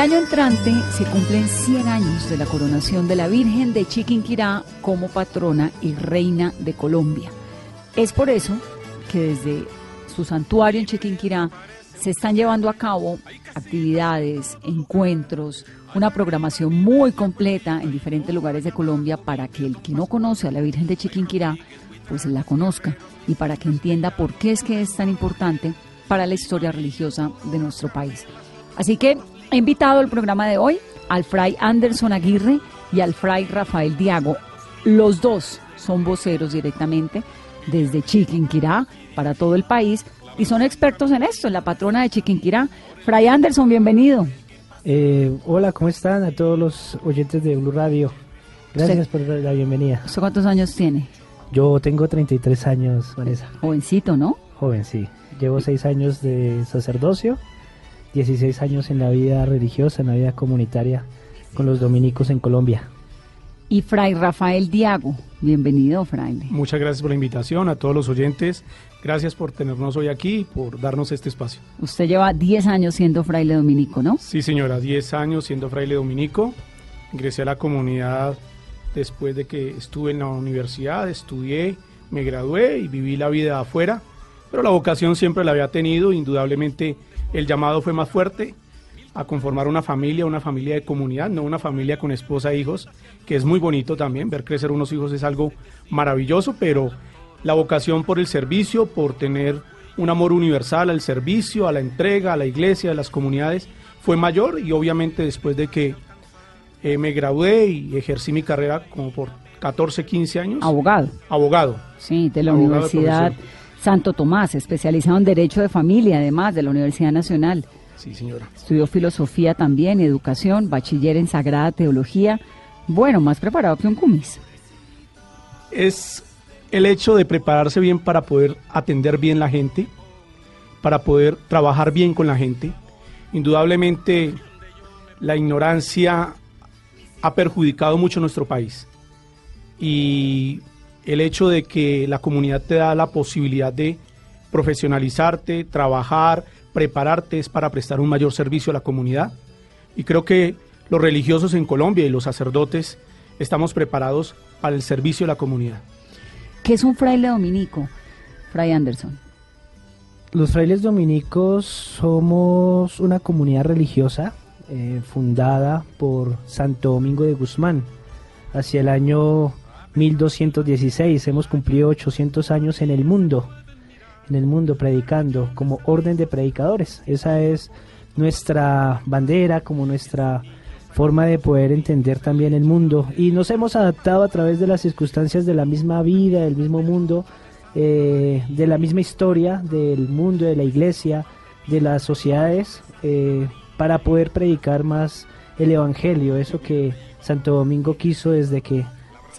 Año entrante se cumplen 100 años de la coronación de la Virgen de Chiquinquirá como patrona y reina de Colombia. Es por eso que desde su santuario en Chiquinquirá se están llevando a cabo actividades, encuentros, una programación muy completa en diferentes lugares de Colombia para que el que no conoce a la Virgen de Chiquinquirá pues la conozca y para que entienda por qué es que es tan importante para la historia religiosa de nuestro país. Así que he invitado al programa de hoy al fray Anderson Aguirre y al fray Rafael Diago. Los dos son voceros directamente desde Chiquinquirá para todo el país y son expertos en esto, en la patrona de Chiquinquirá. Fray Anderson, bienvenido. Eh, hola, ¿cómo están a todos los oyentes de Blue Radio? Gracias por la bienvenida. ¿Usted cuántos años tiene? Yo tengo 33 años, Vanessa. Jovencito, ¿no? Joven, sí. Llevo 6 años de sacerdocio, 16 años en la vida religiosa, en la vida comunitaria con los dominicos en Colombia. Y Fray Rafael Diago, bienvenido, fraile. Muchas gracias por la invitación a todos los oyentes. Gracias por tenernos hoy aquí y por darnos este espacio. Usted lleva 10 años siendo fraile dominico, ¿no? Sí, señora, 10 años siendo fraile dominico. Ingresé a la comunidad después de que estuve en la universidad, estudié, me gradué y viví la vida afuera. Pero la vocación siempre la había tenido, indudablemente el llamado fue más fuerte a conformar una familia, una familia de comunidad, no una familia con esposa e hijos, que es muy bonito también, ver crecer unos hijos es algo maravilloso, pero la vocación por el servicio, por tener un amor universal al servicio, a la entrega, a la iglesia, a las comunidades, fue mayor y obviamente después de que eh, me gradué y ejercí mi carrera como por 14, 15 años. Abogado. Abogado. Sí, de la Abogado Universidad. Santo Tomás, especializado en Derecho de Familia, además de la Universidad Nacional. Sí, señora. Estudió filosofía también, educación, bachiller en Sagrada Teología. Bueno, más preparado que un cumis. es el hecho de prepararse bien para poder atender bien la gente, para poder trabajar bien con la gente. Indudablemente la ignorancia ha perjudicado mucho nuestro país y el hecho de que la comunidad te da la posibilidad de profesionalizarte, trabajar, prepararte es para prestar un mayor servicio a la comunidad y creo que los religiosos en Colombia y los sacerdotes estamos preparados para el servicio a la comunidad. ¿Qué es un fraile dominico, Fray Anderson? Los frailes dominicos somos una comunidad religiosa eh, fundada por Santo Domingo de Guzmán hacia el año 1216. Hemos cumplido 800 años en el mundo, en el mundo predicando como orden de predicadores. Esa es nuestra bandera, como nuestra forma de poder entender también el mundo. Y nos hemos adaptado a través de las circunstancias de la misma vida, del mismo mundo, eh, de la misma historia del mundo, de la iglesia, de las sociedades, eh, para poder predicar más el Evangelio, eso que Santo Domingo quiso desde que...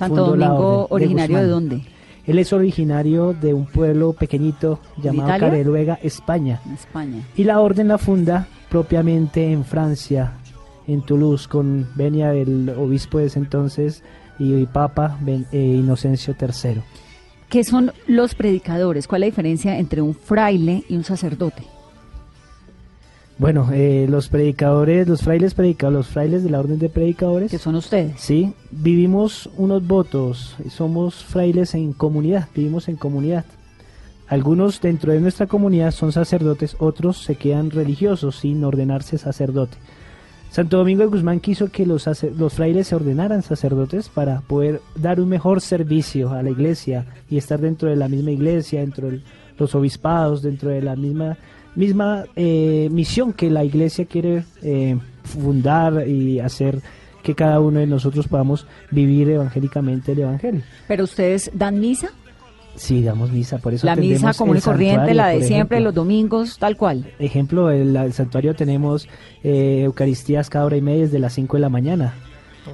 Santo Domingo, originario de, Guzmán. dónde? Él es originario de un pueblo pequeñito llamado? Careluega, España. España. Y la orden la funda propiamente en Francia, en Toulouse, con venia del obispo de ese entonces y papa Ben- eh, Inocencio III. ¿Qué son los predicadores? ¿Cuál es la diferencia entre un fraile y un sacerdote? Bueno, eh, los predicadores, los frailes predicadores, los frailes de la orden de predicadores. Que son ustedes. Sí, vivimos unos votos, somos frailes en comunidad, vivimos en comunidad. Algunos dentro de nuestra comunidad son sacerdotes, otros se quedan religiosos sin ordenarse sacerdote. Santo Domingo de Guzmán quiso que los, los frailes se ordenaran sacerdotes para poder dar un mejor servicio a la iglesia y estar dentro de la misma iglesia, dentro de los obispados, dentro de la misma misma eh, misión que la iglesia quiere eh, fundar y hacer que cada uno de nosotros podamos vivir evangélicamente el evangelio. ¿Pero ustedes dan misa? Sí, damos misa, por eso La misa común y corriente, la de siempre, los domingos, tal cual. Ejemplo, en el santuario tenemos eh, Eucaristías cada hora y media desde las 5 de la mañana.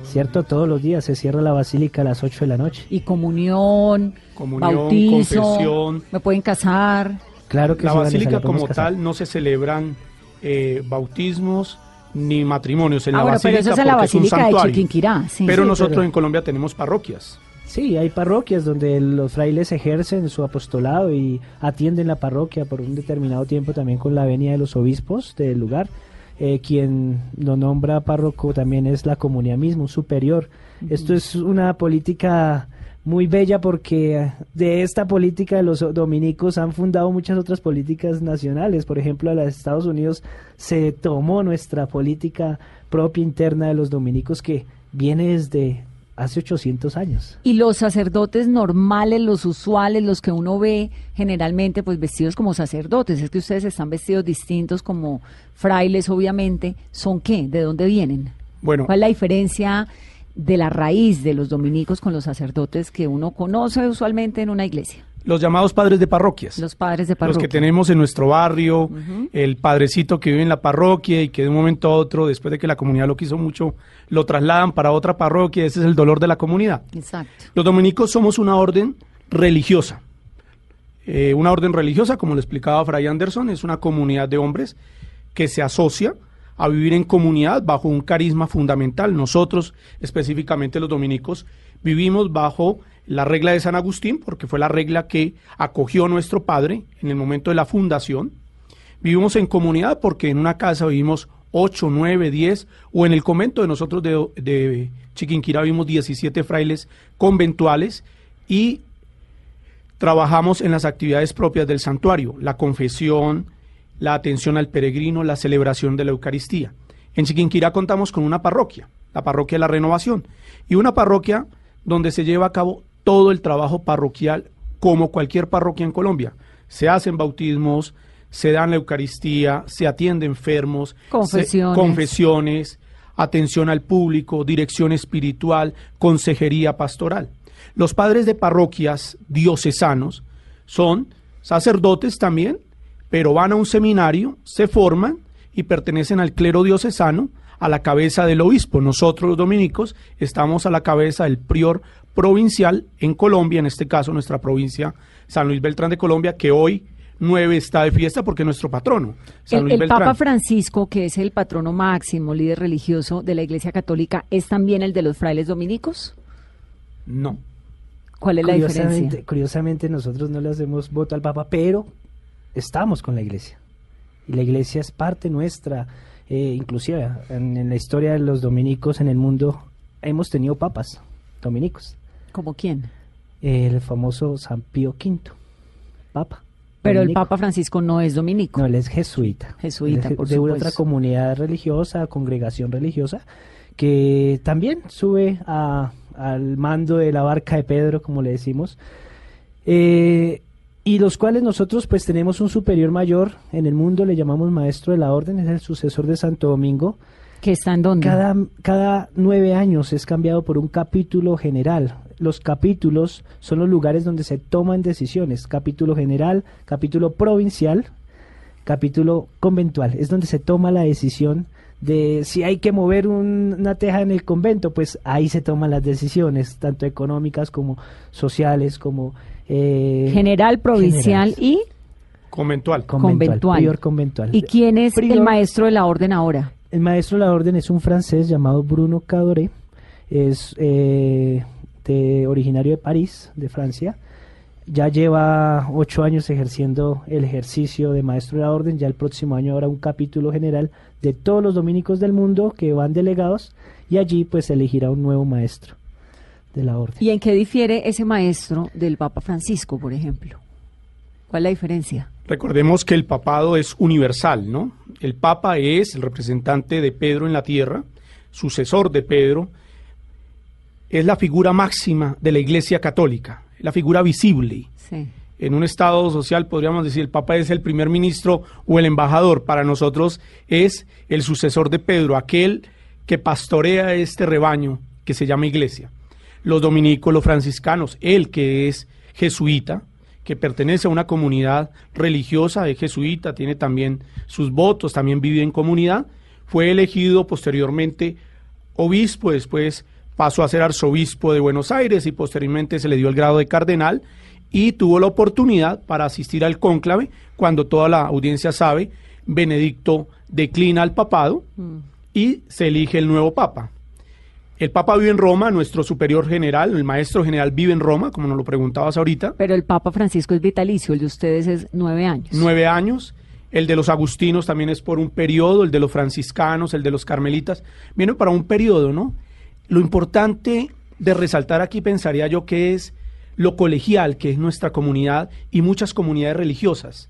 ¿Cierto? Todos los días se cierra la basílica a las 8 de la noche. Y comunión, comunión bautizo, confesión. me pueden casar. Claro que la basílica como tal no se celebran eh, bautismos ni matrimonios en ah, la bueno, basílica pero eso es en la basílica de Chiquinquirá. Sí, pero sí, nosotros pero... en Colombia tenemos parroquias. Sí, hay parroquias donde los frailes ejercen su apostolado y atienden la parroquia por un determinado tiempo también con la venia de los obispos del lugar. Eh, quien lo nombra párroco también es la comunidad misma, un superior. Uh -huh. Esto es una política muy bella porque de esta política de los dominicos han fundado muchas otras políticas nacionales. Por ejemplo, a los Estados Unidos se tomó nuestra política propia interna de los dominicos que viene desde hace 800 años. Y los sacerdotes normales, los usuales, los que uno ve generalmente pues vestidos como sacerdotes, es que ustedes están vestidos distintos como frailes obviamente, ¿son qué? ¿De dónde vienen? Bueno, ¿cuál es la diferencia de la raíz de los dominicos con los sacerdotes que uno conoce usualmente en una iglesia? Los llamados padres de parroquias. Los padres de parroquia. Los que tenemos en nuestro barrio, uh -huh. el padrecito que vive en la parroquia y que de un momento a otro, después de que la comunidad lo quiso mucho, lo trasladan para otra parroquia. Ese es el dolor de la comunidad. Exacto. Los dominicos somos una orden religiosa. Eh, una orden religiosa, como le explicaba Fray Anderson, es una comunidad de hombres que se asocia a vivir en comunidad bajo un carisma fundamental. Nosotros, específicamente los dominicos, vivimos bajo la regla de San Agustín, porque fue la regla que acogió nuestro padre en el momento de la fundación. Vivimos en comunidad porque en una casa vivimos 8, 9, 10, o en el convento de nosotros de, de Chiquinquirá vivimos 17 frailes conventuales y trabajamos en las actividades propias del santuario, la confesión, la atención al peregrino, la celebración de la Eucaristía. En Chiquinquirá contamos con una parroquia, la parroquia de la Renovación, y una parroquia donde se lleva a cabo todo el trabajo parroquial como cualquier parroquia en Colombia. Se hacen bautismos, se dan la Eucaristía, se atiende enfermos, confesiones. Se, confesiones, atención al público, dirección espiritual, consejería pastoral. Los padres de parroquias diocesanos son sacerdotes también, pero van a un seminario, se forman y pertenecen al clero diocesano, a la cabeza del obispo. Nosotros los dominicos estamos a la cabeza del prior provincial en Colombia, en este caso nuestra provincia San Luis Beltrán de Colombia, que hoy 9 está de fiesta porque es nuestro patrono. San el, Luis el Papa Francisco, que es el patrono máximo, líder religioso de la Iglesia Católica, ¿es también el de los frailes dominicos? No. ¿Cuál es la diferencia? Curiosamente nosotros no le hacemos voto al Papa, pero estamos con la Iglesia. Y la Iglesia es parte nuestra. Eh, inclusive en, en, la historia de los dominicos en el mundo hemos tenido papas dominicos. ¿Como quién? El famoso San Pío V, papa. Pero dominico. el Papa Francisco no es dominico. No, él es jesuita. Jesuita, de, por de supuesto. otra comunidad religiosa, congregación religiosa, que también sube a, al mando de la barca de Pedro, como le decimos. Eh, y los cuales nosotros pues tenemos un superior mayor en el mundo, le llamamos maestro de la orden, es el sucesor de Santo Domingo. ¿Que está en dónde? Cada, cada nueve años es cambiado por un capítulo general. Los capítulos son los lugares donde se toman decisiones. Capítulo general, capítulo provincial, capítulo conventual. Es donde se toma la decisión de si hay que mover un, una teja en el convento, pues ahí se toman las decisiones, tanto económicas como sociales, como... Eh, general, provincial y... Conventual. Conventual. Conventual. Prior conventual. ¿Y quién es Prior- el maestro de la orden ahora? El maestro de la orden es un francés llamado Bruno Cadoré, es eh, de, originario de París, de Francia. ya lleva ocho años ejerciendo el ejercicio de maestro de la orden. Ya el próximo año habrá un capítulo general de todos los dominicos del mundo que van delegados y allí pues se elegirá un nuevo maestro de la orden. ¿Y en qué difiere ese maestro del Papa Francisco, por ejemplo? ¿Cuál es la diferencia? Recordemos que el papado es universal, ¿no? El papa es el representante de Pedro en la tierra, sucesor de Pedro, es la figura máxima de la Iglesia Católica, la figura visible. Sí. En un Estado social podríamos decir el Papa es el primer ministro o el embajador. Para nosotros es el sucesor de Pedro, aquel que pastorea este rebaño que se llama Iglesia. Los dominicos, los franciscanos, él que es jesuita, que pertenece a una comunidad religiosa, es jesuita, tiene también sus votos, también vive en comunidad, fue elegido posteriormente obispo, después pasó a ser arzobispo de Buenos Aires y posteriormente se le dio el grado de cardenal y tuvo la oportunidad para asistir al cónclave cuando toda la audiencia sabe, Benedicto declina al papado y se elige el nuevo papa. El Papa vive en Roma, nuestro superior general, el maestro general vive en Roma, como nos lo preguntabas ahorita. Pero el Papa Francisco es vitalicio, el de ustedes es nueve años. Nueve años. El de los agustinos también es por un periodo, el de los franciscanos, el de los carmelitas. Viene para un periodo, ¿no? Lo importante de resaltar aquí pensaría yo que es lo colegial que es nuestra comunidad y muchas comunidades religiosas.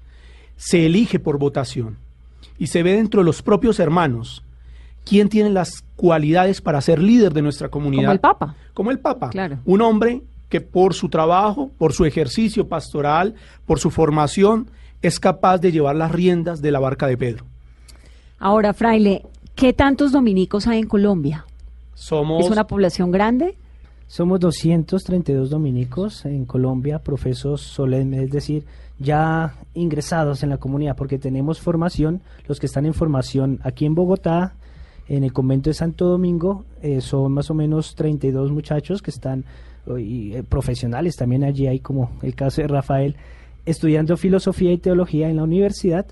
Se elige por votación y se ve dentro de los propios hermanos quién tiene las cualidades para ser líder de nuestra comunidad. Como el Papa. Como el Papa. Claro. Un hombre que por su trabajo, por su ejercicio pastoral, por su formación, es capaz de llevar las riendas de la barca de Pedro. Ahora, fraile, ¿qué tantos dominicos hay en Colombia? Somos ¿Es una población grande? Somos 232 dominicos en Colombia, profesos solemnes, es decir, ya ingresados en la comunidad, porque tenemos formación, los que están en formación aquí en Bogotá, en el convento de Santo Domingo, eh, son más o menos 32 muchachos que están, y, eh, profesionales, también allí hay como el caso de Rafael, estudiando filosofía y teología en la universidad.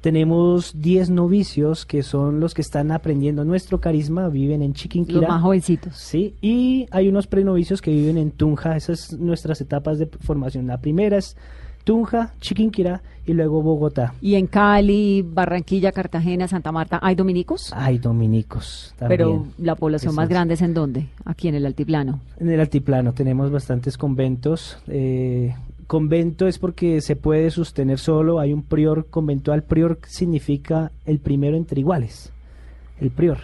Tenemos 10 novicios que son los que están aprendiendo nuestro carisma, viven en Chiquinquirá. Los más jovencitos. Sí, y hay unos prenovicios que viven en Tunja, esas son nuestras etapas de formación. La primera es Tunja, Chiquinquirá y luego Bogotá. ¿Y en Cali, Barranquilla, Cartagena, Santa Marta hay dominicos? Hay dominicos también. Pero la población más grande es en dónde? Aquí en el altiplano. En el altiplano tenemos bastantes conventos. eh, convento es porque se puede sostener solo, hay un prior conventual. Prior significa el primero entre iguales, el prior.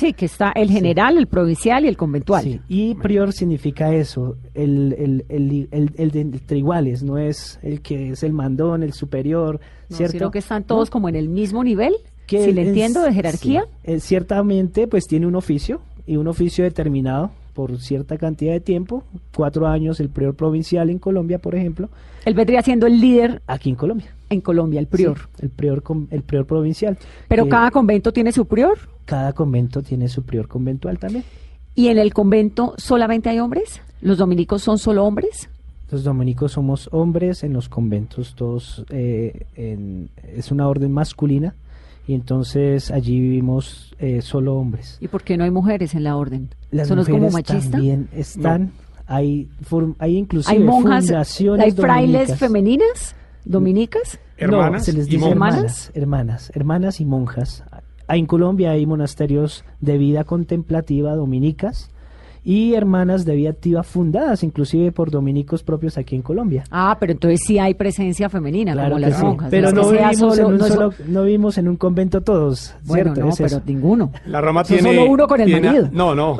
Sí, que está el general, el provincial y el conventual. Sí, y prior significa eso, el, el, el, el- de entre iguales, no es el que es el mandón, el superior, No, ¿cierto? sino que están todos ¿No? como en el mismo nivel, Que si le entiendo, de jerarquía. sí. Ciertamente, pues tiene un oficio y un oficio determinado por cierta cantidad de tiempo, cuatro años el prior provincial en Colombia, por ejemplo, Él vendría siendo el líder aquí en Colombia. en Colombia, el prior. Sí, el prior, el prior provincial. Pero que cada convento tiene su prior. cada convento tiene su prior conventual también. ¿Y en el convento solamente hay hombres? ¿Los dominicos son solo hombres? Los dominicos somos hombres en los conventos, todos eh, en- es una orden masculina y entonces allí vivimos eh, solo hombres. ¿Y por qué no hay mujeres en la orden? Las ¿Eso no es como mujeres machista? también están, hay, form- hay inclusive ¿Hay monjas, fundaciones hay frailes dominicas. femeninas, dominicas? Hermanas no, se les dice monjas. hermanas, hermanas, hermanas y monjas. En Colombia hay monasterios de vida contemplativa dominicas y hermanas de vida activa fundadas inclusive por dominicos propios aquí en Colombia. Ah, pero entonces sí hay presencia femenina, Claro como las sí. monjas. Pero no vivimos, en un no solo, no vivimos en un convento todos, Bueno, ¿cierto? no, Es pero eso. ninguno. La Roma tiene. solo uno con el tiene- marido. No, no.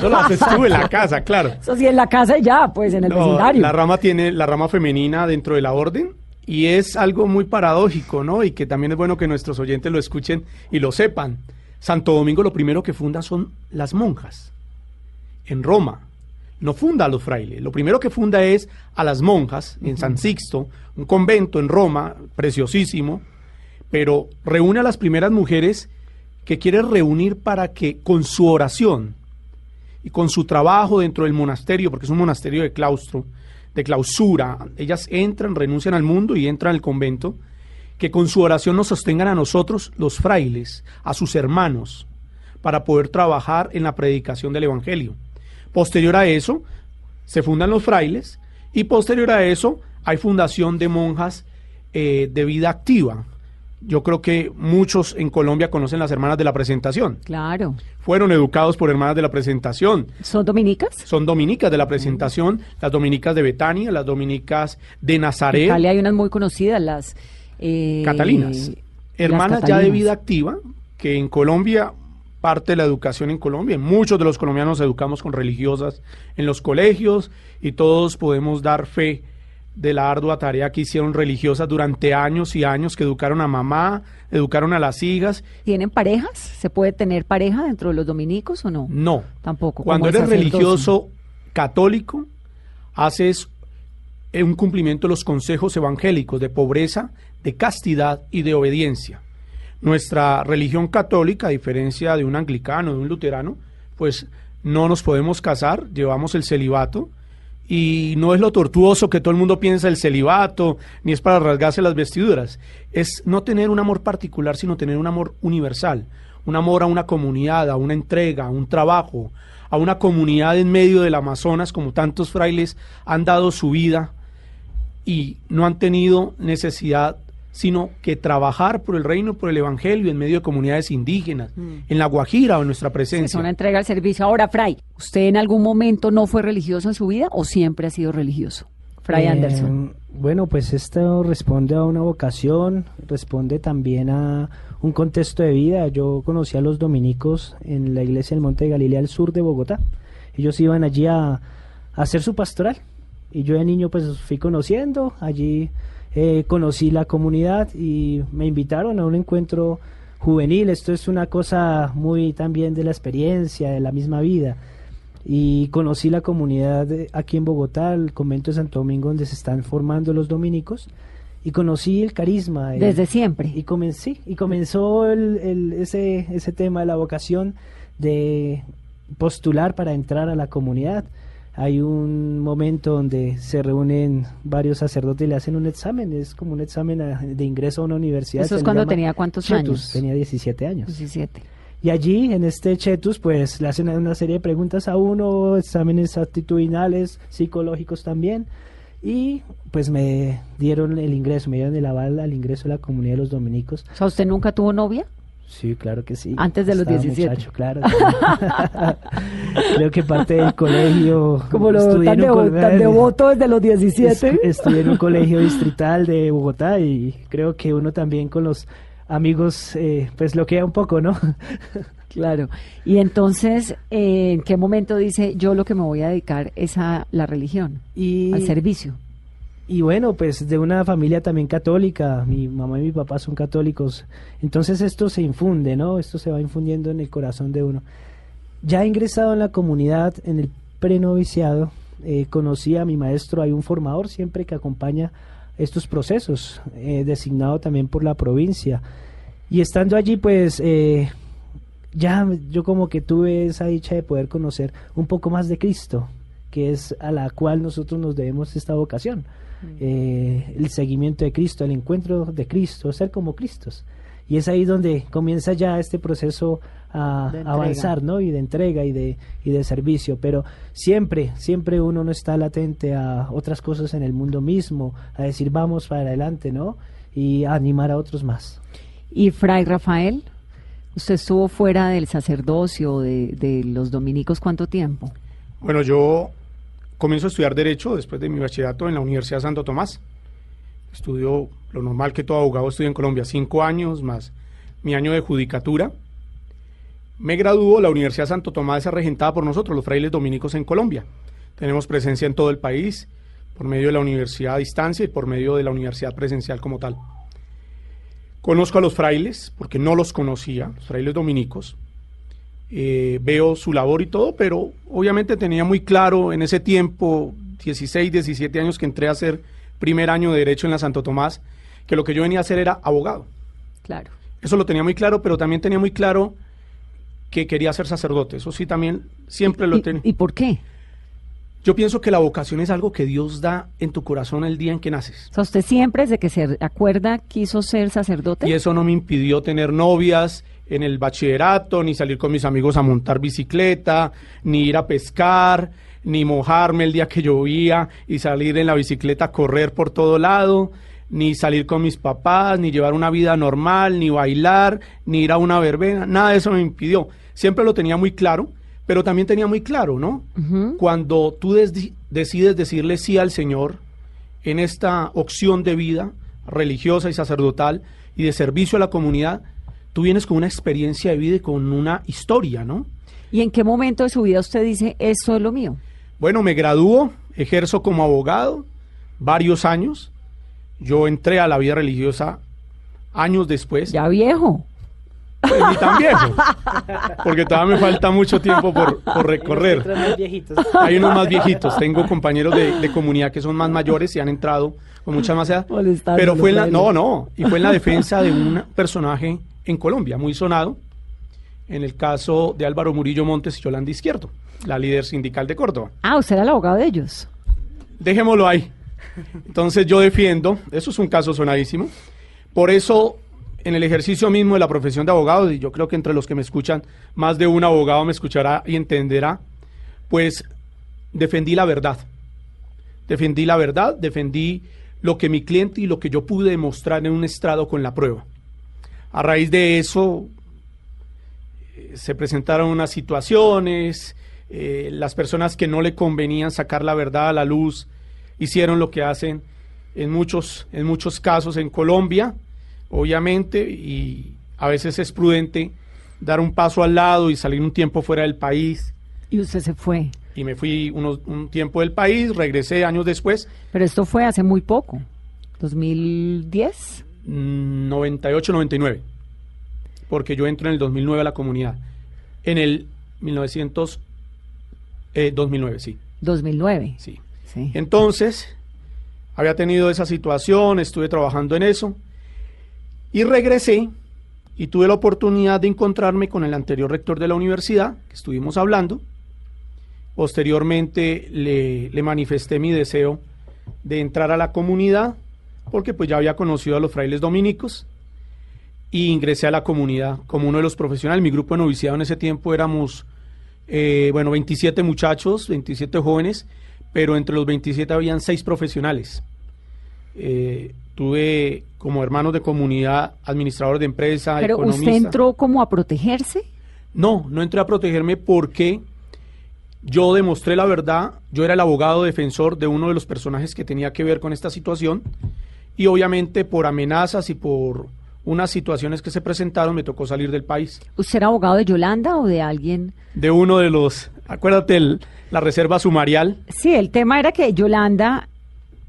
No lo haces tú en la casa, claro. Eso sí, en la casa y ya, pues en el No, vecindario. la rama tiene la rama femenina dentro de la orden y es algo muy paradójico, ¿no? Y que también es bueno que nuestros oyentes lo escuchen y lo sepan. Santo Domingo lo primero que funda son las monjas. En Roma. No funda a los frailes. Lo primero que funda es a las monjas en San Sixto, un convento en Roma, preciosísimo, pero reúne a las primeras mujeres que quiere reunir para que con su oración y con su trabajo dentro del monasterio, porque es un monasterio de claustro, de clausura, ellas entran, renuncian al mundo y entran al convento, que con su oración nos sostengan a nosotros, los frailes, a sus hermanos, para poder trabajar en la predicación del Evangelio. Posterior a eso, se fundan los frailes Y posterior a eso, hay fundación de monjas eh, de vida activa. Yo creo que muchos en Colombia conocen las hermanas de la presentación. Claro. Fueron educados por hermanas de la presentación. ¿Son dominicas? Son dominicas de la presentación, las dominicas de Betania, las dominicas de Nazaret. En Cali hay unas muy conocidas, las... eh, Catalinas. las Hermanas ya de vida activa, que en Colombia, parte de la educación en Colombia, muchos de los colombianos educamos con religiosas en los colegios y todos podemos dar fe de la ardua tarea que hicieron religiosas durante años y años, que educaron a mamá, educaron a las hijas. ¿Tienen parejas? ¿Se puede tener pareja dentro de los dominicos o no? No. Tampoco. Cuando eres religioso católico, haces un cumplimiento de los consejos evangélicos de pobreza, de castidad y de obediencia. Nuestra religión católica, a diferencia de un anglicano, de un luterano, pues no nos podemos casar, llevamos el celibato y no es lo tortuoso que todo el mundo piensa el celibato, ni es para rasgarse las vestiduras, es no tener un amor particular, sino tener un amor universal, un amor a una comunidad, a una entrega, a un trabajo, a una comunidad en medio del Amazonas, como tantos frailes han dado su vida y no han tenido necesidad sino que trabajar por el reino, por el evangelio en medio de comunidades indígenas, en la Guajira o en nuestra Es presencia. una entrega al servicio. Ahora, Fray, ¿usted en algún momento no fue religioso en su vida o siempre ha sido religioso? Fray Eh, Anderson. Bueno, pues esto responde a una vocación, responde también a un contexto de vida. Yo conocí a los dominicos en la iglesia del Monte de Galilea al sur de Bogotá. Ellos iban allí a, a hacer su pastoral. Y yo de niño pues fui conociendo, allí eh, conocí la comunidad y me invitaron a un encuentro juvenil. Esto es una cosa muy también de la experiencia, de la misma vida y conocí la comunidad aquí en Bogotá, el convento de Santo Domingo, donde se están formando los dominicos, y conocí el carisma. Desde siempre. Y comencé, y comenzó el, el- ese, ese tema de la vocación de postular para entrar a la comunidad. Hay un momento donde se reúnen varios sacerdotes y le hacen un examen, es como un examen a- de ingreso a una universidad. ¿Eso es cuando tenía cuántos Chetus, años? Tenía 17 años. 17. Y allí, en este Chetus, pues le hacen una serie de preguntas a uno, exámenes actitudinales, psicológicos también. Y pues me dieron el ingreso, me dieron el aval al ingreso a la comunidad de los dominicos. O sea, ¿usted nunca tuvo novia? Sí, claro que sí. Antes de los Estaba 17. muchacho, claro. Creo que parte del colegio. Como lo tan, en un devo- co- tan devoto desde los 17. Est- Estudié en un colegio distrital de Bogotá y creo que uno también con los amigos, eh, pues lo queda un poco, ¿no? Claro. Y entonces, eh, ¿en qué momento dice yo lo que me voy a dedicar es a la religión, Y, al servicio? Y bueno, pues de una familia también católica, mi mamá y mi papá son católicos, entonces esto se infunde, ¿no? Esto se va infundiendo en el corazón de uno. Ya ingresado en la comunidad, en el prenoviciado, eh, conocí a mi maestro, hay un formador siempre que acompaña estos procesos, eh, designado también por la provincia. Y estando allí, pues eh, ya yo como que tuve esa dicha de poder conocer un poco más de Cristo, que es a la cual nosotros nos debemos esta vocación. Eh, el seguimiento de Cristo, el encuentro de Cristo, ser como Cristos. Y es ahí donde comienza ya este proceso a avanzar, ¿no? Y de entrega y de, y de servicio. Pero siempre, siempre uno no está latente a otras cosas en el mundo mismo, a decir vamos para adelante, ¿no? Y a animar a otros más. ¿Y Fray Rafael? ¿Usted estuvo fuera del sacerdocio de, de los dominicos cuánto tiempo? Bueno, yo comienzo a estudiar Derecho después de mi bachillerato en la Universidad Santo Tomás. Estudio lo normal que todo abogado estudia en Colombia, cinco años más mi año de judicatura. Me graduó, la Universidad Santo Tomás es regentada por nosotros, los frailes dominicos en Colombia. Tenemos presencia en todo el país por medio de la universidad a distancia y por medio de la universidad presencial como tal. Conozco a los frailes, porque no los conocía, los frailes dominicos. Eh, veo su labor y todo, pero obviamente tenía muy claro en ese tiempo, 16, 17 años que entré a hacer primer año de Derecho en la Santo Tomás, que lo que yo venía a hacer era abogado. Claro. Eso lo tenía muy claro, pero también tenía muy claro que quería ser sacerdote. Eso sí, también siempre lo ¿Y, tenía. ¿Y por qué? Yo pienso que la vocación es algo que Dios da en tu corazón el día en que naces. O sea, usted siempre, desde que se acuerda, quiso ser sacerdote. Y eso no me impidió tener novias en el bachillerato, ni salir con mis amigos a montar bicicleta, ni ir a pescar, ni mojarme el día que llovía y salir en la bicicleta a correr por todo lado, ni salir con mis papás, ni llevar una vida normal, ni bailar, ni ir a una verbena, nada de eso me impidió. Siempre lo tenía muy claro, pero también tenía muy claro, ¿no? Cuando tú des- decides decirle sí al Señor en esta opción de vida religiosa y sacerdotal y de servicio a la comunidad, tú vienes con una experiencia de vida y con una historia, ¿no? ¿Y en qué momento de su vida usted dice, eso es lo mío? Bueno, me graduó, ejerzo como abogado varios años. Yo entré a la vida religiosa años después. Ya viejo. Pues, ni tan viejo, porque todavía me falta mucho tiempo por, por recorrer. Otros más viejitos. Hay unos más viejitos, tengo compañeros de, de comunidad que son más mayores y han entrado con mucha más edad. Pero fue en la, no, no, y fue en la defensa de un personaje en Colombia muy sonado, en el caso de Álvaro Murillo Montes y Yolanda Izquierdo, la líder sindical de Córdoba. Ah, usted era el abogado de ellos. Dejémoslo ahí. Entonces yo defiendo, eso es un caso sonadísimo. Por eso, en el ejercicio mismo de la profesión de abogado, y yo creo que entre los que me escuchan, más de un abogado me escuchará y entenderá, pues defendí la verdad. Defendí la verdad, defendí lo que mi cliente y lo que yo pude demostrar en un estrado con la prueba. A raíz de eso, eh, se presentaron unas situaciones, eh, las personas que no le convenían sacar la verdad a la luz hicieron lo que hacen en muchos, en muchos casos en Colombia, obviamente, y a veces es prudente dar un paso al lado y salir un tiempo fuera del país. Y usted se fue. Y me fui unos- un tiempo del país, regresé años después, Pero esto fue hace muy poco. 2010. Mm, 98, 99, porque yo entro en el 2009 a la comunidad. En el 1900, eh, 2009, sí, 2009. sí. Sí. Entonces, había tenido esa situación, estuve trabajando en eso y regresé y tuve la oportunidad de encontrarme con el anterior rector de la universidad, que estuvimos hablando. Posteriormente le, le manifesté mi deseo de entrar a la comunidad, porque pues ya había conocido a los frailes dominicos y ingresé a la comunidad como uno de los profesionales. Mi grupo de noviciado en ese tiempo éramos, eh, bueno, 27 muchachos, 27 jóvenes, pero entre los 27 habían 6 profesionales. Eh, tuve como hermanos de comunidad, administrador de empresa, Pero economista. usted entró como a protegerse. No, no entré a protegerme porque yo demostré la verdad, yo era el abogado defensor de uno de los personajes que tenía que ver con esta situación y obviamente por amenazas y por unas situaciones que se presentaron me tocó salir del país. ¿Usted era abogado de Yolanda o de alguien? De uno de los, acuérdate, el- la reserva sumarial, Sí, el tema era que Yolanda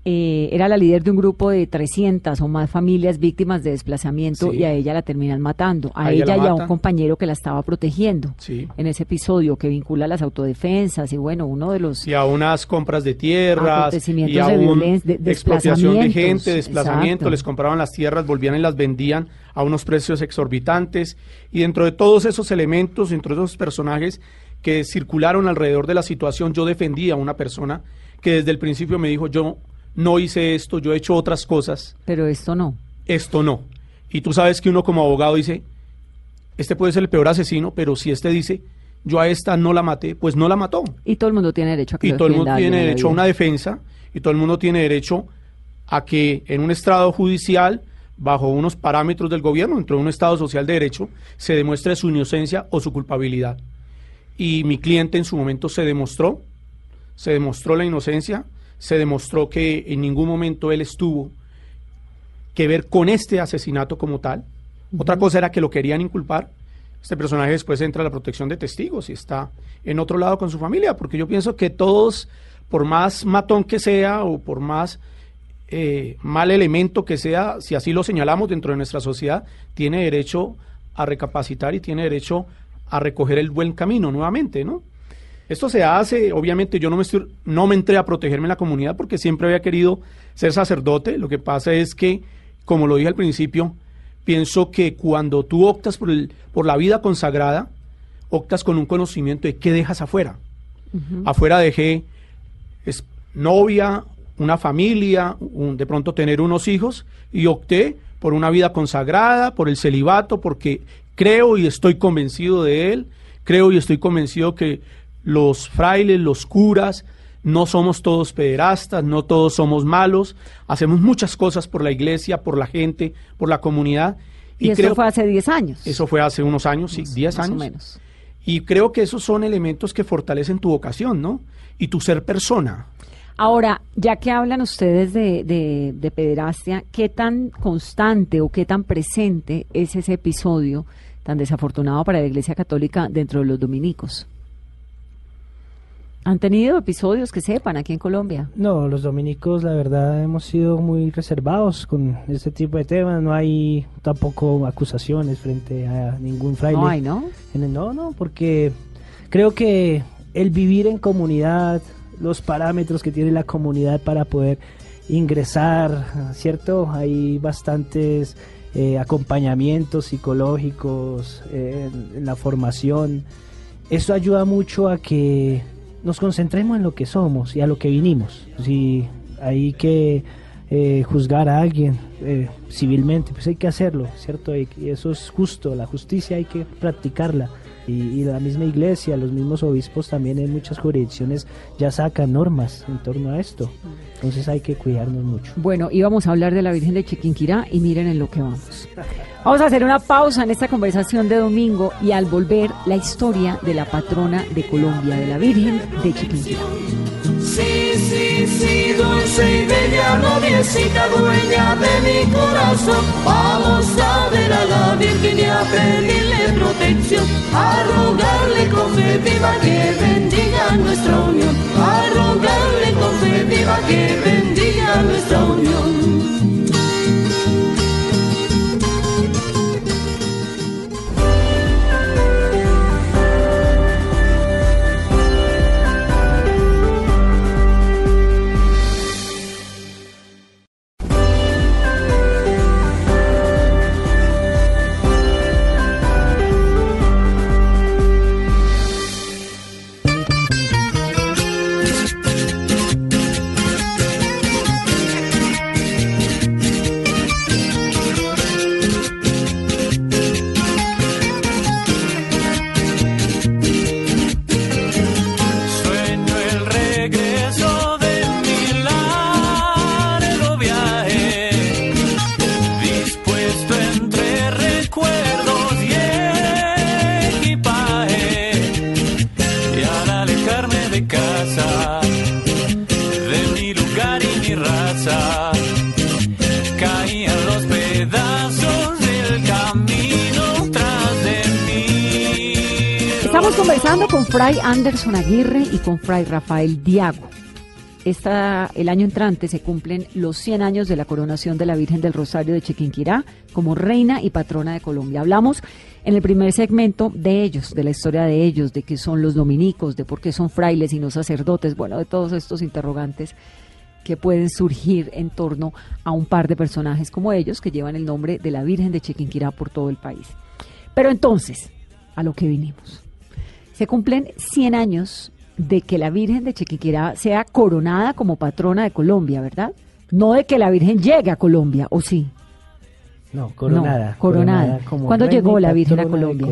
eh, era la líder de un grupo de 300 o más familias víctimas de desplazamiento Sí. y a ella la terminan matando. A, A ella ella la y a un compañero que la estaba protegiendo. Sí. En ese episodio que vincula a las autodefensas y bueno, uno de los... y a unas compras de tierras Acontecimientos y a de un de- expropiación de gente, desplazamiento, exacto. les compraban las tierras, volvían y las vendían a unos precios exorbitantes y dentro de todos esos elementos, dentro de esos personajes que circularon alrededor de la situación, yo defendía a una persona que desde el principio me dijo, yo no hice esto, yo he hecho otras cosas, Pero esto no. esto no. Y tú sabes que uno como abogado dice, este puede ser el peor asesino, pero si este dice, yo a esta no la maté, pues no la mató Y todo el mundo tiene derecho a que y todo el mundo tiene derecho a una defensa y todo el mundo tiene derecho a que en un estrado judicial, bajo unos parámetros del gobierno, dentro de un estado social de derecho, se demuestre su inocencia o su culpabilidad. Y mi cliente en su momento se demostró, se demostró la inocencia, se demostró que en ningún momento él estuvo que ver con este asesinato como tal. Otra cosa era que lo querían inculpar. Este personaje después entra a la protección de testigos y está en otro lado con su familia, porque yo pienso que todos, por más matón que sea o por más eh, mal elemento que sea, si así lo señalamos dentro de nuestra sociedad, tiene derecho a recapacitar y tiene derecho a recoger el buen camino nuevamente, ¿no? Esto se hace, obviamente yo no me, estoy- no me entré a protegerme en la comunidad porque siempre había querido ser sacerdote. Lo que pasa es que, como lo dije al principio, pienso que cuando tú optas por, el, por la vida consagrada, optas con un conocimiento de qué dejas afuera. Afuera dejé es, novia, una familia, un- de pronto tener unos hijos y opté por una vida consagrada, por el celibato, porque creo y estoy convencido de él, creo y estoy convencido que los frailes, los curas, no somos todos pederastas, no todos somos malos, hacemos muchas cosas por la iglesia, por la gente, por la comunidad. Y, eso fue hace 10 años. Eso fue hace unos años, sí, 10 años. menos. Y creo que esos son elementos que fortalecen tu vocación, ¿no? Y tu ser persona. Ahora, ya que hablan ustedes de, de, de pederastia, ¿qué tan constante o qué tan presente es ese episodio tan desafortunado para la Iglesia Católica dentro de los dominicos? ¿Han tenido episodios que sepan aquí en Colombia? No, los dominicos la verdad hemos sido muy reservados con este tipo de temas. No hay tampoco acusaciones frente a ningún fraile. No hay, ¿no? No, no, porque creo que el vivir en comunidad, los parámetros que tiene la comunidad para poder ingresar, ¿cierto? Hay bastantes eh, acompañamientos psicológicos eh, en la formación. Eso ayuda mucho a que nos concentremos en lo que somos y a lo que vinimos. Si hay que eh, juzgar a alguien eh, civilmente, pues hay que hacerlo, ¿cierto? Y, eso es justo, la justicia hay que practicarla. Y, la misma iglesia, los mismos obispos también en muchas jurisdicciones ya sacan normas en torno a esto. Entonces hay que cuidarnos mucho. Bueno, íbamos a hablar de la Virgen de Chiquinquirá y miren en lo que vamos. Vamos a hacer una pausa en esta conversación de domingo y al volver la historia de la patrona de Colombia, de la Virgen de Chiquinquirá. Sí, sí, dulce y bella noviecita, dueña de mi corazón. Vamos a ver a la Virgen y a pedirle protección, a rogarle con fe viva que bendiga nuestra unión, a rogarle con fe viva que bendiga nuestra unión. Anderson Aguirre y con Fray Rafael Diago. Esta, el año entrante se cumplen los 100 años de la coronación de la Virgen del Rosario de Chiquinquirá como reina y patrona de Colombia. Hablamos en el primer segmento de ellos, de la historia de ellos, de qué son los dominicos, de por qué son frailes y no sacerdotes, bueno, de todos estos interrogantes que pueden surgir en torno a un par de personajes como ellos que llevan el nombre de la Virgen de Chiquinquirá por todo el país. Pero entonces, a lo que vinimos se cumplen 100 años de que la Virgen de Chiquinquirá sea coronada como patrona de Colombia, ¿verdad? No de que la Virgen llegue a Colombia, ¿o sí? No, coronada. coronada. ¿Cuándo llegó la Virgen a Colombia?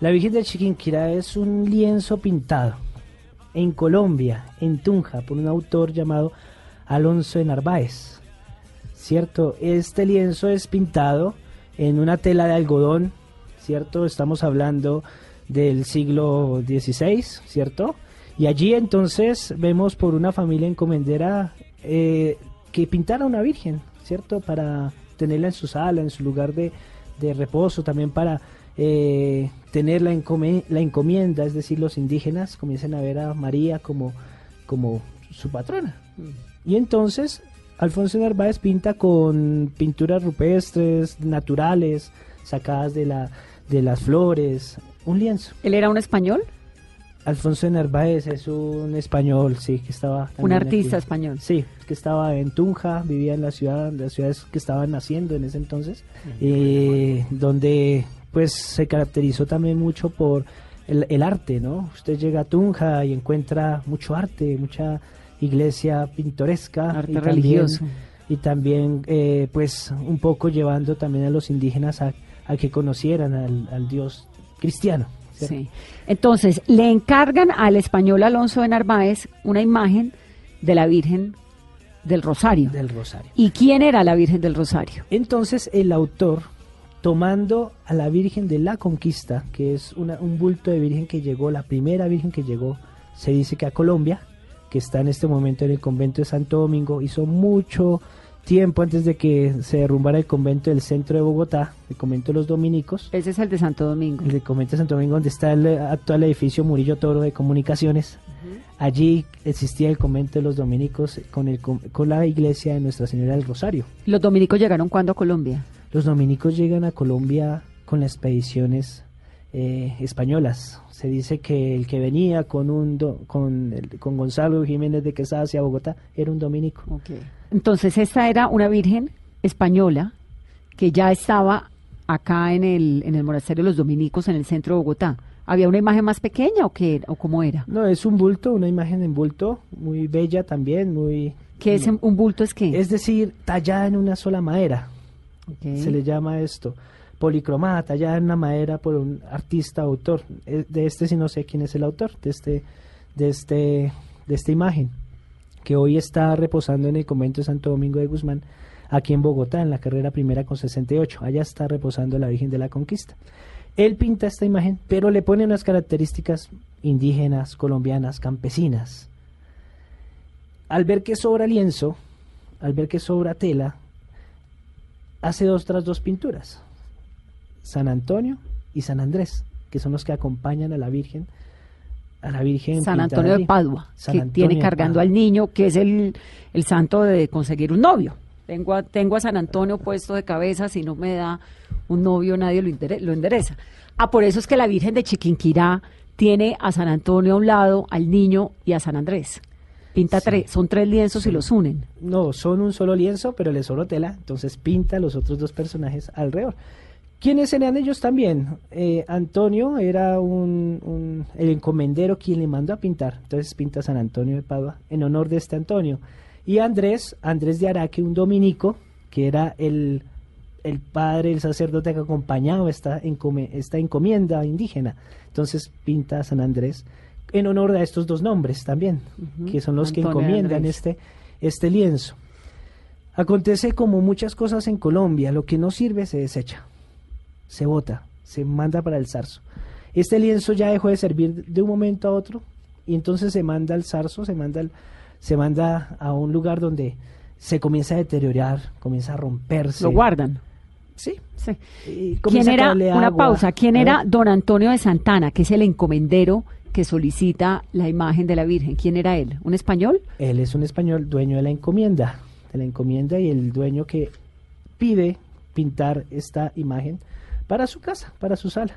La Virgen de Chiquinquirá es un lienzo pintado en Colombia, en Tunja, por un autor llamado Alonso de Narváez. ¿Cierto? Este lienzo es pintado en una tela de algodón, ¿cierto? Estamos hablando del siglo XVI, ¿cierto? Y allí entonces vemos por una familia encomendera eh, que pintara una virgen, ¿cierto? Para tenerla en su sala, en su lugar de, reposo, también para eh, tener la, la, encomienda, es decir, los indígenas comiencen a ver a María como, como su patrona. Mm. Y entonces Alfonso Narváez pinta con pinturas rupestres, naturales, sacadas de, la, de las flores, un lienzo. ¿Él era un español? Alfonso de Narváez es un español, sí, que estaba... Un artista español. Sí, que estaba en Tunja, vivía en la ciudad, las ciudades que estaban naciendo en ese entonces, eh, donde pues se caracterizó también mucho por el, arte, ¿no? Usted llega a Tunja y encuentra mucho arte, mucha iglesia pintoresca. Arte religioso. y también, eh, pues, un poco llevando también a los indígenas a, que conocieran al, al Dios cristiano, Sí. Entonces, le encargan al español Alonso de Narváez una imagen de la Virgen del Rosario. Del Rosario. ¿Y quién era la Virgen del Rosario? Entonces el autor, tomando a la Virgen de la Conquista, que es una- un bulto de Virgen que llegó, la primera Virgen que llegó, se dice que a Colombia, que está en este momento en el convento de Santo Domingo, hizo mucho tiempo antes de que se derrumbara el convento del centro de Bogotá, el convento de los dominicos. Ese es el de Santo Domingo. El convento de Santo Domingo, donde está el eh, actual edificio Murillo Toro de Comunicaciones. Allí existía el convento de los dominicos con, el, con la iglesia de Nuestra Señora del Rosario. ¿Los dominicos llegaron cuándo a Colombia? Los dominicos llegan a Colombia con las expediciones eh, españolas. Se dice que el que venía con un do- con, el- con Gonzalo Jiménez de Quesada hacia Bogotá era un dominico. Entonces, esta era una Virgen española que ya estaba acá en el, en el monasterio de los dominicos en el centro de Bogotá. ¿Había una imagen más pequeña o qué o cómo era? No, es un bulto, una imagen en bulto, muy bella también, muy... ¿Qué es un bulto? Es qué? Es decir, tallada en una sola madera. Se le llama esto. Policromada, tallada en una madera por un artista autor. Eh, De este sí no sé quién es el autor, de este, de este, de esta imagen, que hoy está reposando en el convento de Santo Domingo de Guzmán, aquí en Bogotá, en la carrera primera con 68. Allá está reposando la Virgen de la Conquista. Él pinta esta imagen, pero le pone unas características indígenas, colombianas, campesinas. Al ver que sobra lienzo, al ver que sobra tela, hace dos tras dos pinturas. San Antonio y San Andrés, que son los que acompañan a la Virgen. A la Virgen San Antonio de. Padua, San que Antonio tiene cargando al niño, que es el, el santo de conseguir un novio. Tengo a, tengo a San Antonio puesto de cabeza, si no me da un novio nadie lo, endere- lo endereza. Ah, por eso es que la Virgen de Chiquinquirá tiene a San Antonio a un lado, al niño y a San Andrés. Pinta tres, son tres lienzos y los unen. No, son un solo lienzo, pero le sobró tela, entonces pinta los otros dos personajes alrededor. ¿Quiénes eran ellos también? Eh, Antonio era un, un- el encomendero quien le mandó a pintar, entonces pinta San Antonio de Padua en honor de este Antonio. Y Andrés, Andrés de Araque, un dominico, que era el, el padre, el sacerdote que acompañaba esta, encome- esta encomienda indígena. Entonces pinta San Andrés en honor a estos dos nombres también, que son los que Antonio encomiendan Andrés. este, este lienzo. Acontece como muchas cosas en Colombia, lo que no sirve se desecha, se bota, se manda para el zarzo. Este lienzo ya dejó de servir de un momento a otro y entonces se manda al zarzo, se manda, al- se manda a un lugar donde se comienza a deteriorar, comienza a romperse. Lo guardan. Sí. Sí. Y ¿Quién era, una agua. pausa, quién era don Antonio de Santana, que es el encomendero que solicita la imagen de la Virgen? ¿Quién era él? ¿Un español? Él es un español dueño de la encomienda, de la encomienda y el dueño que pide pintar esta imagen para su casa, para su sala.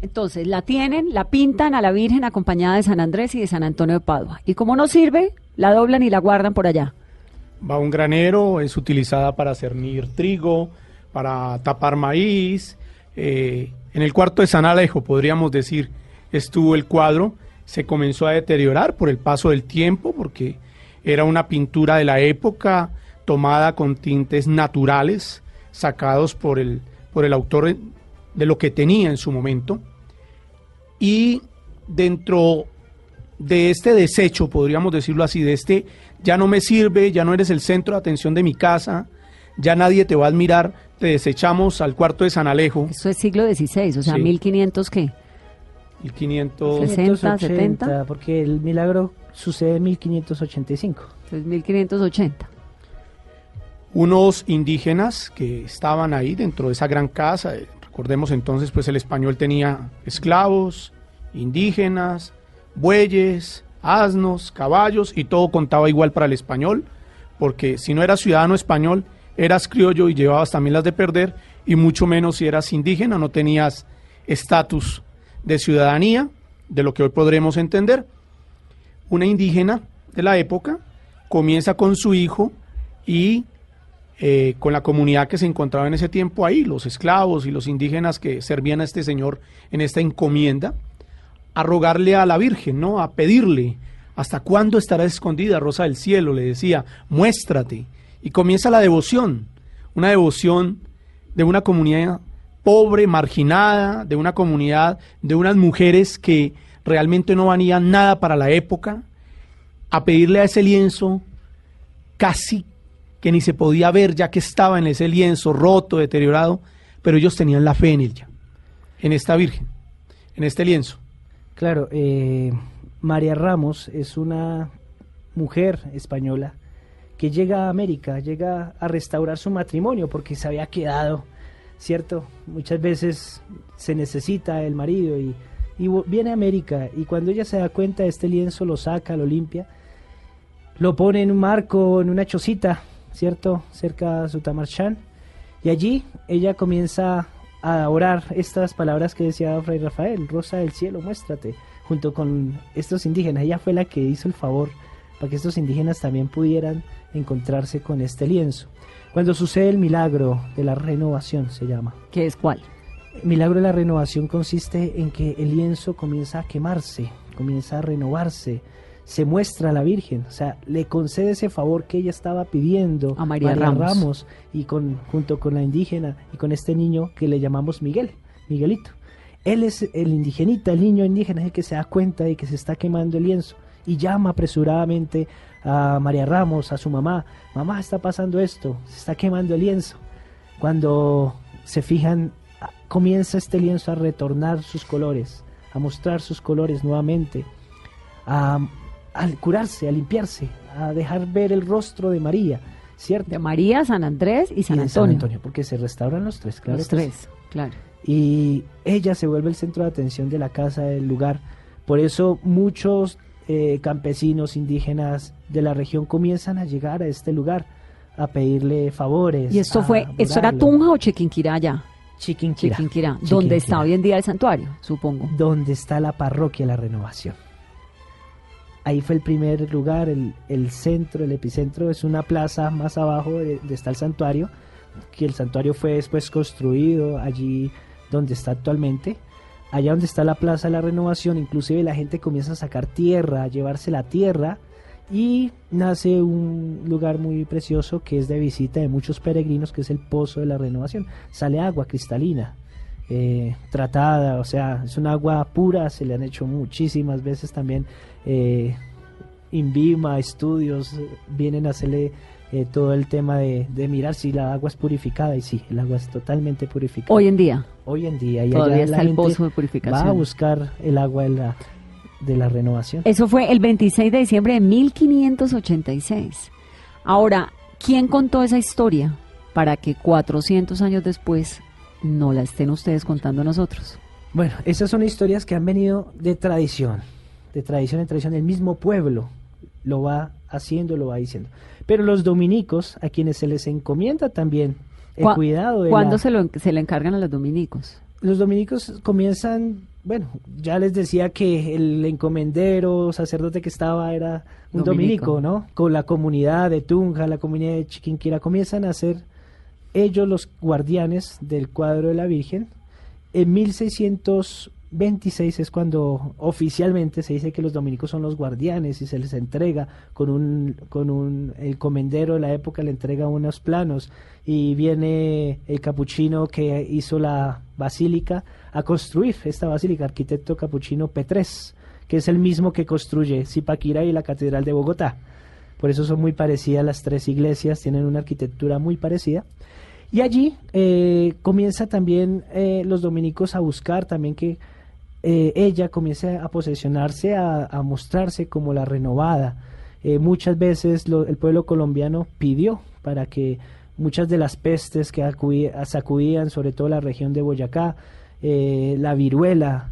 Entonces, la tienen, la pintan a la Virgen acompañada de San Andrés y de San Antonio de Padua. Y como no sirve, la doblan y la guardan por allá. Va a un granero, es utilizada para cernir trigo, para tapar maíz. eh, en el cuarto de San Alejo, podríamos decir, estuvo el cuadro. Se comenzó a deteriorar por el paso del tiempo, porque era una pintura de la época tomada con tintes naturales, sacados por el, por el autor de lo que tenía en su momento. Y dentro de este desecho, podríamos decirlo así, de este ya no me sirve, ya no eres el centro de atención de mi casa, ya nadie te va a admirar, te desechamos al cuarto de San Alejo, Eso es siglo XVI, o sea, Sí. 1500 qué? 1500, 60, 70. Porque el milagro sucede en 1585. Entonces, 1580. Unos indígenas que estaban ahí dentro de esa gran casa. eh, Recordemos entonces, pues el español tenía esclavos, indígenas, bueyes, asnos, caballos y todo contaba igual para el español, porque si no eras ciudadano español, eras criollo y llevabas también las de perder, y mucho menos si eras indígena, no tenías estatus de ciudadanía, de lo que hoy podremos entender. Una indígena de la época comienza con su hijo y eh, con la comunidad que se encontraba en ese tiempo ahí, los esclavos y los indígenas que servían a este señor en esta encomienda, a rogarle a la Virgen, ¿no? A pedirle, ¿hasta cuándo estará escondida Rosa del Cielo? Le decía, muéstrate. Y comienza la devoción, una devoción de una comunidad pobre, marginada, de una comunidad, de unas mujeres que realmente no valían nada para la época, a pedirle a ese lienzo casi que ni se podía ver ya que estaba en ese lienzo roto, deteriorado, pero ellos tenían la fe en ella, en esta Virgen, en este lienzo. Claro, eh, María Ramos es una mujer española que llega a América, llega a restaurar su matrimonio porque se había quedado, ¿cierto? Muchas veces se necesita el marido y, viene a América y cuando ella se da cuenta de este lienzo lo saca, lo limpia, lo pone en un marco, en una chocita, ¿cierto? Cerca de Sutamarchán y allí ella comienza a orar estas palabras que decía Fray Rafael, Rosa del Cielo, muéstrate, junto con estos indígenas. Ella fue la que hizo el favor para que estos indígenas también pudieran encontrarse con este lienzo. Cuando sucede el milagro de la renovación, se llama. ¿Qué es cuál? El milagro de la renovación consiste en que el lienzo comienza a quemarse, comienza a renovarse, se muestra a la Virgen, o sea, le concede ese favor que ella estaba pidiendo a María, Ramos. y con, junto con la indígena y con este niño que le llamamos Miguel, Miguelito. Él es el indigenita, el niño indígena, el que se da cuenta de que se está quemando el lienzo y llama apresuradamente a María Ramos, a su mamá, mamá está pasando esto, se está quemando el lienzo. Cuando se fijan, comienza este lienzo a retornar sus colores, a mostrar sus colores nuevamente, a, curarse, a limpiarse, a dejar ver el rostro de María, ¿cierto? De María, San Andrés y San, Antonio. Porque se restauran los tres, claro. Los tres, claro. Y ella se vuelve el centro de atención de la casa, del lugar. Por eso muchos eh, campesinos indígenas de la región comienzan a llegar a este lugar a pedirle favores. ¿Y esto fue, esto era Tunja o Chiquinquirá ya? Chiquinquirá. Chiquinquirá, donde está hoy en día el santuario, supongo. Donde está la parroquia La Renovación. Ahí fue el primer lugar, el, centro, el epicentro, es una plaza más abajo de, de está el santuario, que el santuario fue después construido allí donde está actualmente allá donde está la Plaza de la Renovación, inclusive la gente comienza a sacar tierra, a llevarse la tierra y nace un lugar muy precioso que es de visita de muchos peregrinos, que es el Pozo de la Renovación. Sale agua cristalina, eh, tratada, o sea, es un agua pura, se le han hecho muchísimas veces también. Eh, Invima, estudios, vienen a hacerle eh, todo el tema de, mirar si la agua es purificada y sí, el agua es totalmente purificada. Hoy en día. Hoy en día. Y Todavía está el pozo de purificación. Va a buscar el agua de la, de la renovación. Eso fue el 26 de diciembre de 1586. Ahora, ¿quién contó esa historia para que 400 años después no la estén ustedes contando a nosotros? Bueno, esas son historias que han venido de tradición, de tradición en tradición. El mismo pueblo lo va haciendo, lo va diciendo. Pero los dominicos, a quienes se les encomienda también el cuidado de ¿Cuándo se, lo, se le encargan a los dominicos? Los dominicos comienzan, bueno, ya les decía que el encomendero, sacerdote que estaba era un dominico, ¿no? Con la comunidad de Tunja, la comunidad de Chiquinquira, comienzan a ser ellos los guardianes del cuadro de la Virgen. En 1600 26 es cuando oficialmente se dice que los dominicos son los guardianes y se les entrega con un, con un, el comendero de la época le entrega unos planos y viene el capuchino que hizo la basílica a construir esta basílica, arquitecto capuchino P3, que es el mismo que construye Zipaquira y la Catedral de Bogotá. Por eso son muy parecidas las tres iglesias, tienen una arquitectura muy parecida. Y allí eh, comienza también eh, los dominicos a buscar también que eh, ella comienza a posesionarse, a, mostrarse como la renovada. Eh, muchas veces el pueblo colombiano pidió para que muchas de las pestes que sacudían, sobre todo la región de Boyacá, eh, la viruela,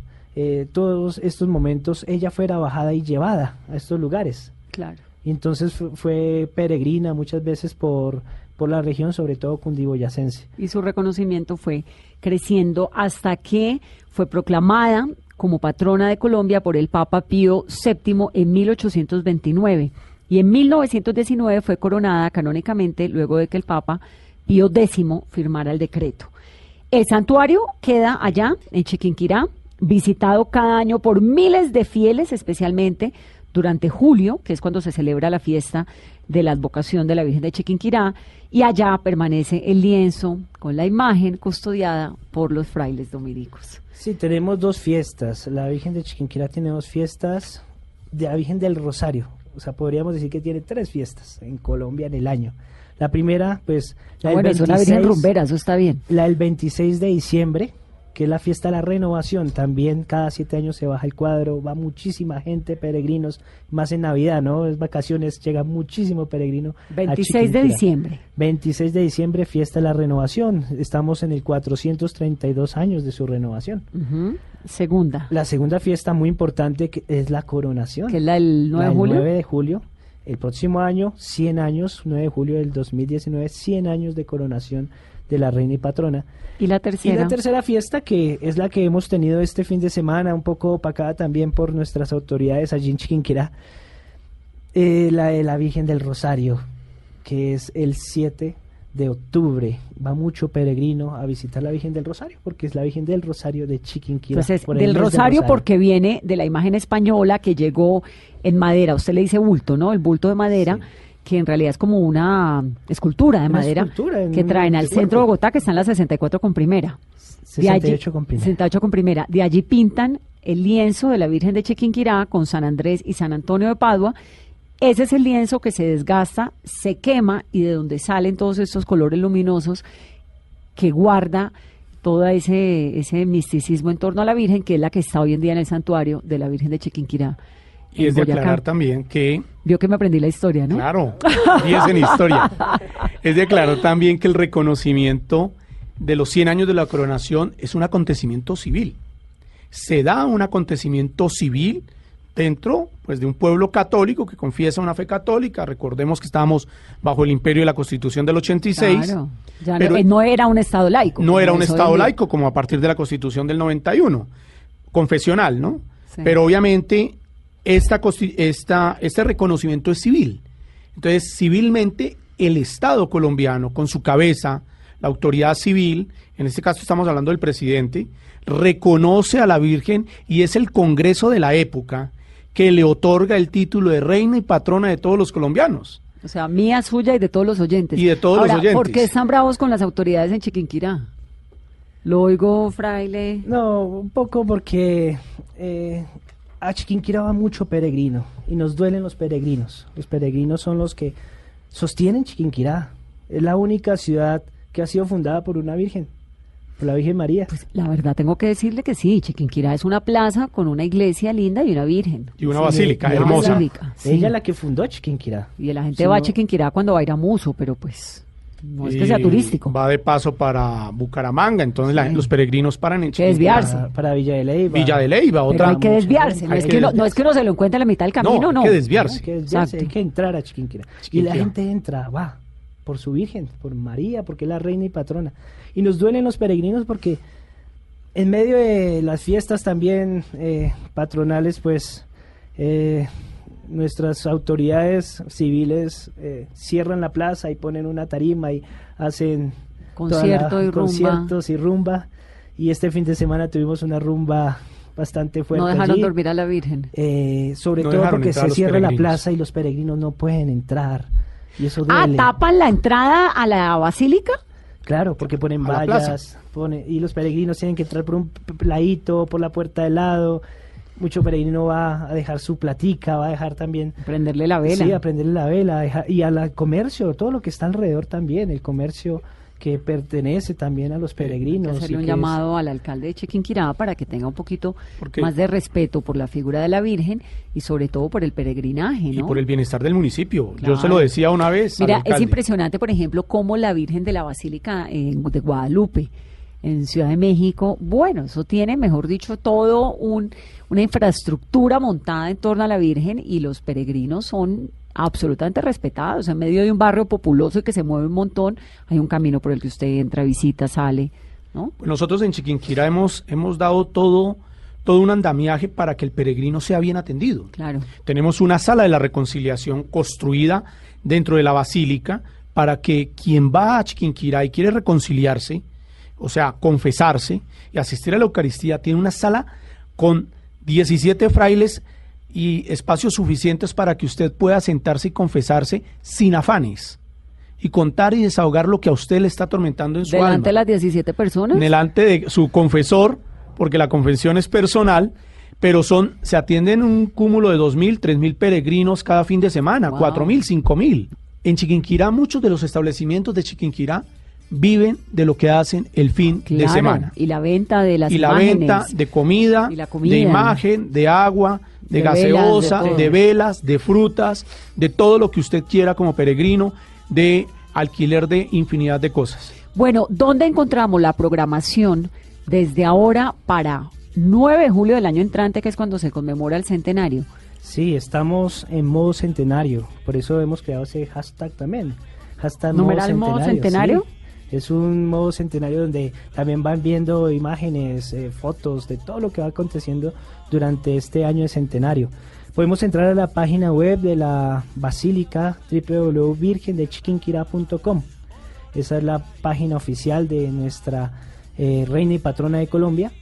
todos estos momentos, ella fuera bajada y llevada a estos lugares. Claro. Y entonces fue peregrina muchas veces por, por la región, sobre todo cundiboyacense. Y su reconocimiento fue creciendo hasta que fue proclamada como patrona de Colombia por el Papa Pío VII en 1829 y en 1919 fue coronada canónicamente luego de que el Papa Pío X firmara el decreto. El santuario queda allá en Chiquinquirá, visitado cada año por miles de fieles, especialmente durante julio, que es cuando se celebra la fiesta de la advocación de la Virgen de Chiquinquirá, y allá permanece el lienzo con la imagen custodiada por los frailes dominicos. Sí, tenemos dos fiestas. La Virgen de Chiquinquirá tiene dos fiestas. De la Virgen del Rosario. O sea, podríamos decir que tiene tres fiestas en Colombia en el año. La primera, pues, la Ah, bueno, es una Virgen rumbera, eso está bien. la del 26 de diciembre, que es la fiesta de la renovación. También cada siete años se baja el cuadro, va muchísima gente, peregrinos, más en Navidad, ¿no? Es vacaciones, llega muchísimo peregrino. a 26 de diciembre. 26 de diciembre, fiesta de la renovación. Estamos en el 432 años de su renovación. Segunda, La segunda fiesta muy importante que es la coronación. que es la del 9 La de del julio. 9 de julio. El próximo año, 100 años, 9 de julio del 2019, 100 años de coronación de la reina y patrona. Y la Y tercera. la tercera fiesta, que es la que hemos tenido este fin de semana, un poco opacada también por nuestras autoridades allí en Chiquinquirá, eh, la de la Virgen del Rosario, que es el 7 de octubre. Va mucho peregrino a visitar la Virgen del Rosario, porque es la Virgen del Rosario de Chiquinquirá. Entonces, por el del rosario, porque viene de la imagen española que llegó en madera. Usted le dice bulto, ¿no? El bulto de madera, que en realidad es como una escultura de Una madera escultura que traen al centro de. Bogotá, que están las 64 con primera. De allí- 68 con primera. 68 con primera. De allí pintan el lienzo de la Virgen de Chiquinquirá con San Andrés y San Antonio de Padua. Ese es el lienzo que se desgasta, se quema y de donde salen todos estos colores luminosos que guarda todo ese, ese misticismo en torno a la Virgen, que es la que está hoy en día en el santuario de la Virgen de Chiquinquirá. Y es de Boyacá. aclarar también que Vio que me aprendí la historia, ¿no? Claro, y es en historia. Es de aclarar también que el reconocimiento de los 100 años de la coronación es un acontecimiento civil. Se da un acontecimiento civil dentro pues, de un pueblo católico que confiesa una fe católica. Recordemos que estábamos bajo el imperio de la Constitución del 86. Claro. Ya no, pero- eh, no era un Estado laico. no era un Estado laico como a partir de la Constitución del 91, confesional, ¿no? Sí. Pero obviamente esta, esta, este reconocimiento es civil. Entonces, civilmente, el Estado colombiano, con su cabeza, la autoridad civil, en este caso estamos hablando del presidente, reconoce a la Virgen y es el Congreso de la época que le otorga el título de reina y patrona de todos los colombianos. O sea, mía, suya y de todos los oyentes. Y de todos los oyentes. ¿por qué están bravos con las autoridades en Chiquinquirá? Lo oigo, fraile. No, un poco porque eh, a Chiquinquirá va mucho peregrino y nos duelen los peregrinos. Los peregrinos son los que sostienen Chiquinquirá. Es la única ciudad que ha sido fundada por una virgen, por la Virgen María. Pues la verdad tengo que decirle que sí, Chiquinquirá es una plaza con una iglesia linda y una virgen. Y una Sí, basílica hermosa. basílica, sí. Ella es la que fundó Chiquinquirá. Y la gente Si va a Chiquinquirá cuando va a ir a Muso, pero pues no es que sea Y turístico. Va de paso para Bucaramanga, entonces la- Sí. los peregrinos paran en Que Chiquinquirá. desviarse. Para, para Villa de Leyva. Villa de Leyva, Pero otra. hay que desviarse, no Hay es, que uno, no desviarse. es que uno se lo encuentre a la mitad del camino, no. No, hay que desviarse. Hay que desviarse, hay que entrar a Chiquinquirá. Y Chiquinquirá. la gente entra, va, por su Virgen, por María, porque es la reina y patrona. Y nos duelen los peregrinos porque en medio de las fiestas también eh, patronales, pues eh, nuestras autoridades civiles eh, cierran la plaza y ponen una tarima y hacen la- Concierto y rumba. conciertos y rumba. Y este fin de semana tuvimos una rumba bastante fuerte. No dejaron allí. dormir a la Virgen. Eh, sobre No todo porque se cierra la plaza y los peregrinos no pueden entrar. Y eso Ah, tapan la entrada a la basílica. Claro, porque ponen vallas, pone, y los peregrinos tienen que entrar por un ladito, por la puerta del lado. Mucho peregrino va a dejar su platica, va a dejar también Prenderle la vela. Sí, a prenderle la vela y al comercio, todo lo que está alrededor también, el comercio que pertenece también a los peregrinos. hacerle y un es- llamado al alcalde de Chiquinquirá para que tenga un poquito más de respeto por la figura de la Virgen y sobre todo por el peregrinaje, Y ¿no? por el bienestar del municipio. Yo se lo decía una vez. al Mira, es impresionante, por ejemplo, cómo la Virgen de la Basílica en- de Guadalupe, en Ciudad de México, bueno, eso tiene, mejor dicho, todo un, una infraestructura montada en torno a la Virgen y los peregrinos son absolutamente respetados. En medio de un barrio populoso y que se mueve un montón, hay un camino por el que usted entra, visita, sale, ¿no? Nosotros en Chiquinquirá hemos, hemos dado todo, todo un andamiaje para que el peregrino sea bien atendido. Claro. Tenemos una sala de la reconciliación construida dentro de la basílica para que quien va a Chiquinquirá y quiere reconciliarse, o sea, confesarse y asistir a la Eucaristía, tiene una sala con 17 frailes y espacios suficientes para que usted pueda sentarse y confesarse sin afanes y contar y desahogar lo que a usted le está atormentando en su Delante alma. de las 17 personas. Delante de su confesor, porque la confesión es personal, pero son se atienden un cúmulo de 2.000, 3.000 peregrinos cada fin de semana, Wow. 4.000, 5.000. En Chiquinquirá, muchos de los establecimientos de Chiquinquirá viven de lo que hacen el fin de semana. Y la venta de las y la imágenes. venta de comida, Y la comida. de imagen, de agua, de, De gaseosa, velas, de velas, de frutas, de todo lo que usted quiera como peregrino, de alquiler de infinidad de cosas. Bueno, ¿dónde encontramos la programación desde ahora para 9 de julio del año entrante, que es cuando se conmemora el centenario? Sí, estamos en modo centenario, por eso hemos creado ese hashtag también. Hashtag ¿Numeral modo centenario? sí. Es un modo centenario donde también van viendo imágenes, eh, fotos de todo lo que va aconteciendo durante este año de centenario. Podemos entrar a la página web de la Basílica www.virgendechiquinquirá.com. Esa es la página oficial de nuestra eh, reina y patrona de Colombia.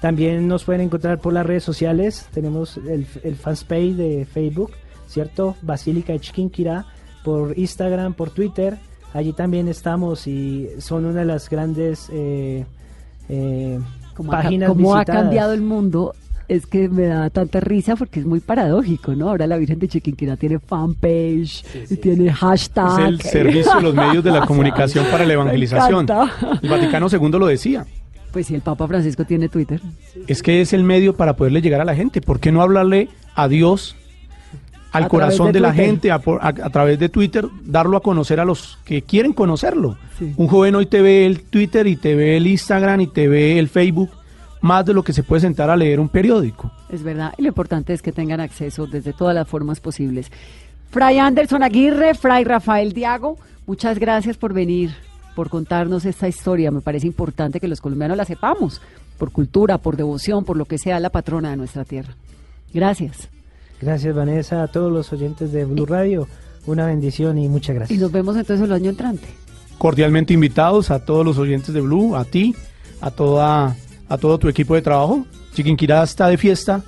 También nos pueden encontrar por las redes sociales. Tenemos el, el de Facebook, ¿cierto? Basílica de Chiquinquirá, por Instagram, por Twitter. Allí también estamos y son una de las grandes eh, eh, Como, ha, páginas como ha cambiado el mundo, es que me da tanta risa porque es muy paradójico, ¿no? Ahora la Virgen de Chiquinquirá tiene fanpage, y tiene hashtag. Es el servicio de los medios de la comunicación para la evangelización. El Vaticano II lo decía. Pues si el Papa Francisco tiene Twitter. Es que es el medio para poderle llegar a la gente. ¿Por qué no hablarle a Dios, al corazón de de, la gente, a, a- a través de Twitter, darlo a conocer a los que quieren conocerlo? Sí. Un joven hoy te ve el Twitter y te ve el Instagram y te ve el Facebook más de lo que se puede sentar a leer un periódico. Es verdad, y lo importante es que tengan acceso desde todas las formas posibles. Fray Anderson Aguirre, Fray Rafael Diago, muchas gracias por venir, por contarnos esta historia. Me parece importante que los colombianos la sepamos, por cultura, por devoción, por lo que sea la patrona de nuestra tierra. Gracias. Gracias Vanessa, a todos los oyentes de Blue Radio. Una bendición y muchas Y gracias. nos vemos entonces el año entrante. Cordialmente invitados a todos los oyentes de Blue, a ti, a toda a todo tu equipo de trabajo. Chiquinquirá está de fiesta,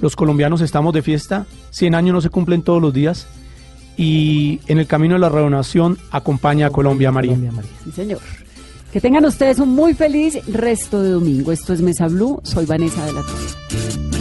los colombianos estamos de fiesta, 100 años no se cumplen todos los días y en el camino de la renovación acompaña a Colombia María. Colombia, María. Sí, señor. Que tengan ustedes un muy feliz resto de domingo. Esto es Mesa Blue. Soy Vanessa de la Torre.